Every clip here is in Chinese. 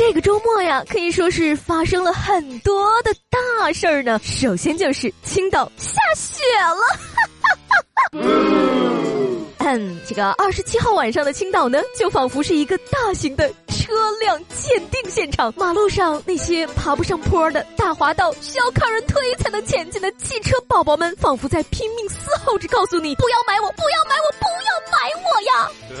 这个周末呀，可以说是发生了很多的大事儿呢。首先就是青岛下雪了，嗯，这个二十七号晚上的青岛呢，就仿佛是一个大型的车辆鉴定现场。马路上那些爬不上坡的大滑道，需要靠人推才能前进的汽车宝宝们，仿佛在拼命嘶吼着告诉你：不要买我，不要买我，不要买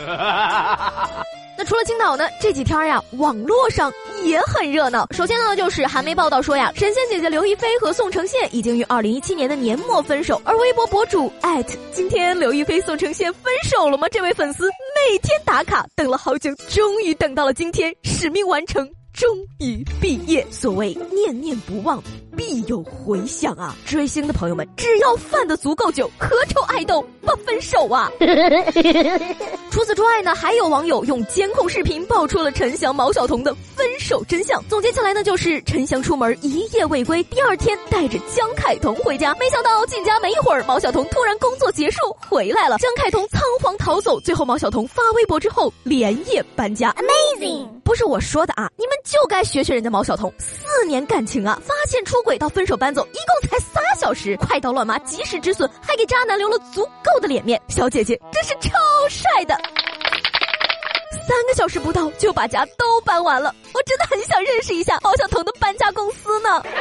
我呀！那除了青岛呢？这几天呀，网络上也很热闹。首先呢，就是韩媒报道说呀，神仙姐姐刘亦菲和宋承宪已经于二零一七年的年末分手。而微博博主艾特今天刘亦菲宋承宪分手了吗？这位粉丝每天打卡，等了好久，终于等到了今天，使命完成，终于毕业。所谓念念不忘。必有回响啊！追星的朋友们，只要犯的足够久，何愁爱豆不分手啊？除此之外呢，还有网友用监控视频爆出了陈翔、毛晓彤的分手真相。总结起来呢，就是陈翔出门一夜未归，第二天带着江凯彤回家，没想到进家没一会儿，毛晓彤突然工作结束回来了，江凯彤仓皇逃走，最后毛晓彤发微博之后连夜搬家。Amazing，不是我说的啊，你们就该学学人家毛晓彤，四年感情啊，发现出轨。到分手搬走，一共才仨小时，快刀乱麻，及时止损，还给渣男留了足够的脸面。小姐姐真是超帅的，三个小时不到就把家都搬完了，我真的很想认识一下毛晓彤的搬家公司呢。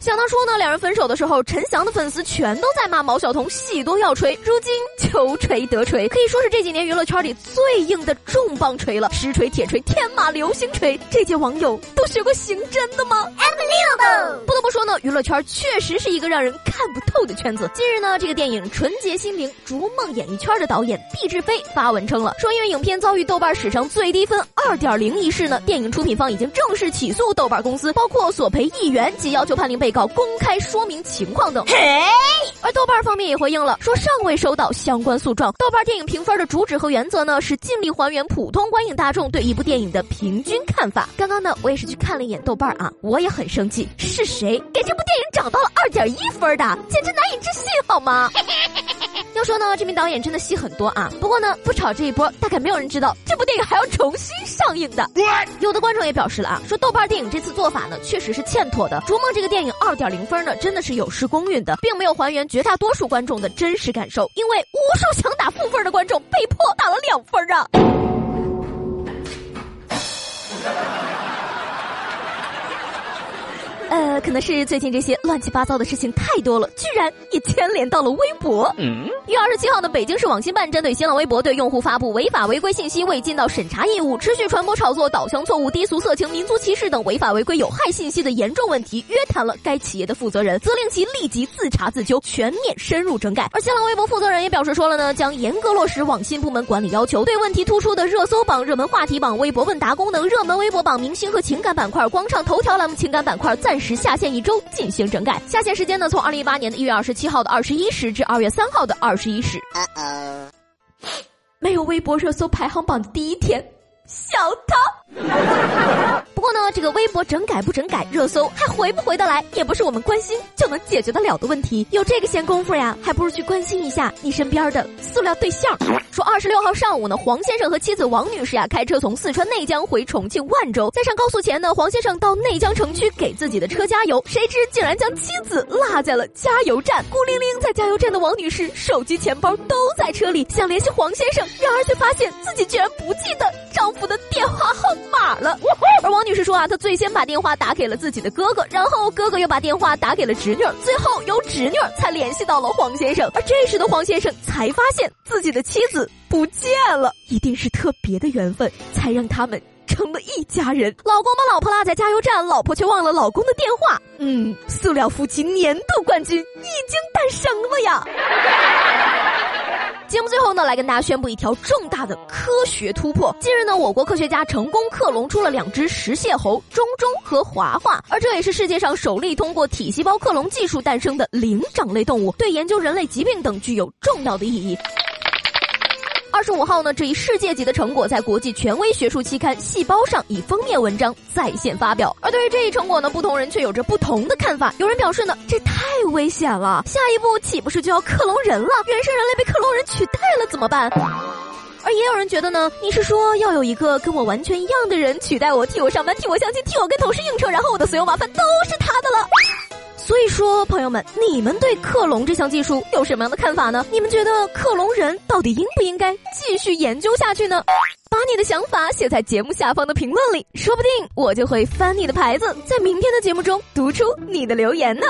想当初呢，两人分手的时候，陈翔的粉丝全都在骂毛晓彤戏多要锤。如今求锤得锤，可以说是这几年娱乐圈里最硬的重磅锤了，石锤、铁锤、天马流星锤。这届网友都学过刑侦的吗？Unbelievable！不得不说呢，娱乐圈确实是一个让人看不透的圈子。近日呢，这个电影《纯洁心灵》逐梦演艺圈的导演毕志飞发文称了，说因为影片遭遇豆瓣史上最低分二点零一事呢，电影出品方已经正式起诉豆瓣公司，包括索赔一元及要求判令被告。公开说明情况等。嘿而豆瓣方面也回应了，说尚未收到相关诉状。豆瓣电影评分的主旨和原则呢，是尽力还原普通观影大众对一部电影的平均看法。刚刚呢，我也是去看了一眼豆瓣啊，我也很生气，是谁给这部电影涨到了二点一分的？简直难以置信，好吗？要说呢，这名导演真的戏很多啊。不过呢，不炒这一波，大概没有人知道这部电影还要重新上映的。有的观众也表示了啊，说豆瓣电影这次做法呢，确实是欠妥的。《逐梦》这个电影二点零分呢，真的是有失公允的，并没有还原绝大多数观众的真实感受。因为无数想打负分的观众被迫打了两分啊。呃，可能是最近这些乱七八糟的事情太多了，居然也牵连到了微博。嗯一月二十七号呢，北京市网信办针对新浪微博对用户发布违法违规信息未尽到审查义务，持续传播炒作导向错误、低俗、色情、民族歧视等违法违规有害信息的严重问题，约谈了该企业的负责人，责令其立即自查自纠，全面深入整改。而新浪微博负责人也表示说了呢，将严格落实网信部门管理要求，对问题突出的热搜榜、热门话题榜、微博问答功能、热门微博榜、明星和情感板块、广场头条栏目情感板块暂。时下线一周进行整改，下线时间呢从二零一八年的一月二十七号的二十一时至二月三号的二十一时。没有微博热搜排行榜的第一天，小偷。不过呢，这个微博整改不整改，热搜还回不回得来，也不是我们关心就能解决得了的问题。有这个闲工夫呀，还不如去关心一下你身边的塑料对象。说二十六号上午呢，黄先生和妻子王女士呀，开车从四川内江回重庆万州，在上高速前呢，黄先生到内江城区给自己的车加油，谁知竟然将妻子落在了加油站。孤零零在加油站的王女士，手机、钱包都在车里，想联系黄先生，然而却发现自己居然不记得丈夫的电话号码了。而王。女士说啊，她最先把电话打给了自己的哥哥，然后哥哥又把电话打给了侄女，最后由侄女才联系到了黄先生。而这时的黄先生才发现自己的妻子不见了，一定是特别的缘分，才让他们成了一家人。老公把老婆落在加油站，老婆却忘了老公的电话。嗯，塑料夫妻年度冠军已经诞生了呀！节目最后呢，来跟大家宣布一条重大的科学突破。近日呢，我国科学家成功克隆出了两只石蟹猴中中和华华，而这也是世界上首例通过体细胞克隆技术诞生的灵长类动物，对研究人类疾病等具有重要的意义。二十五号呢，这一世界级的成果在国际权威学术期刊《细胞》上以封面文章在线发表。而对于这一成果呢，不同人却有着不同的看法。有人表示呢，这太危险了，下一步岂不是就要克隆人了？原生人类被克隆人取代了怎么办？而也有人觉得呢，你是说要有一个跟我完全一样的人取代我，替我上班，替我相亲，替我跟同事应酬，然后我的所有麻烦都是他的了。所以说，朋友们，你们对克隆这项技术有什么样的看法呢？你们觉得克隆人到底应不应该继续研究下去呢？把你的想法写在节目下方的评论里，说不定我就会翻你的牌子，在明天的节目中读出你的留言呢。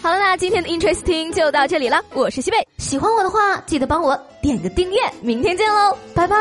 好了，那今天的 Interesting 就到这里了，我是西贝，喜欢我的话记得帮我点个订阅，明天见喽，拜拜。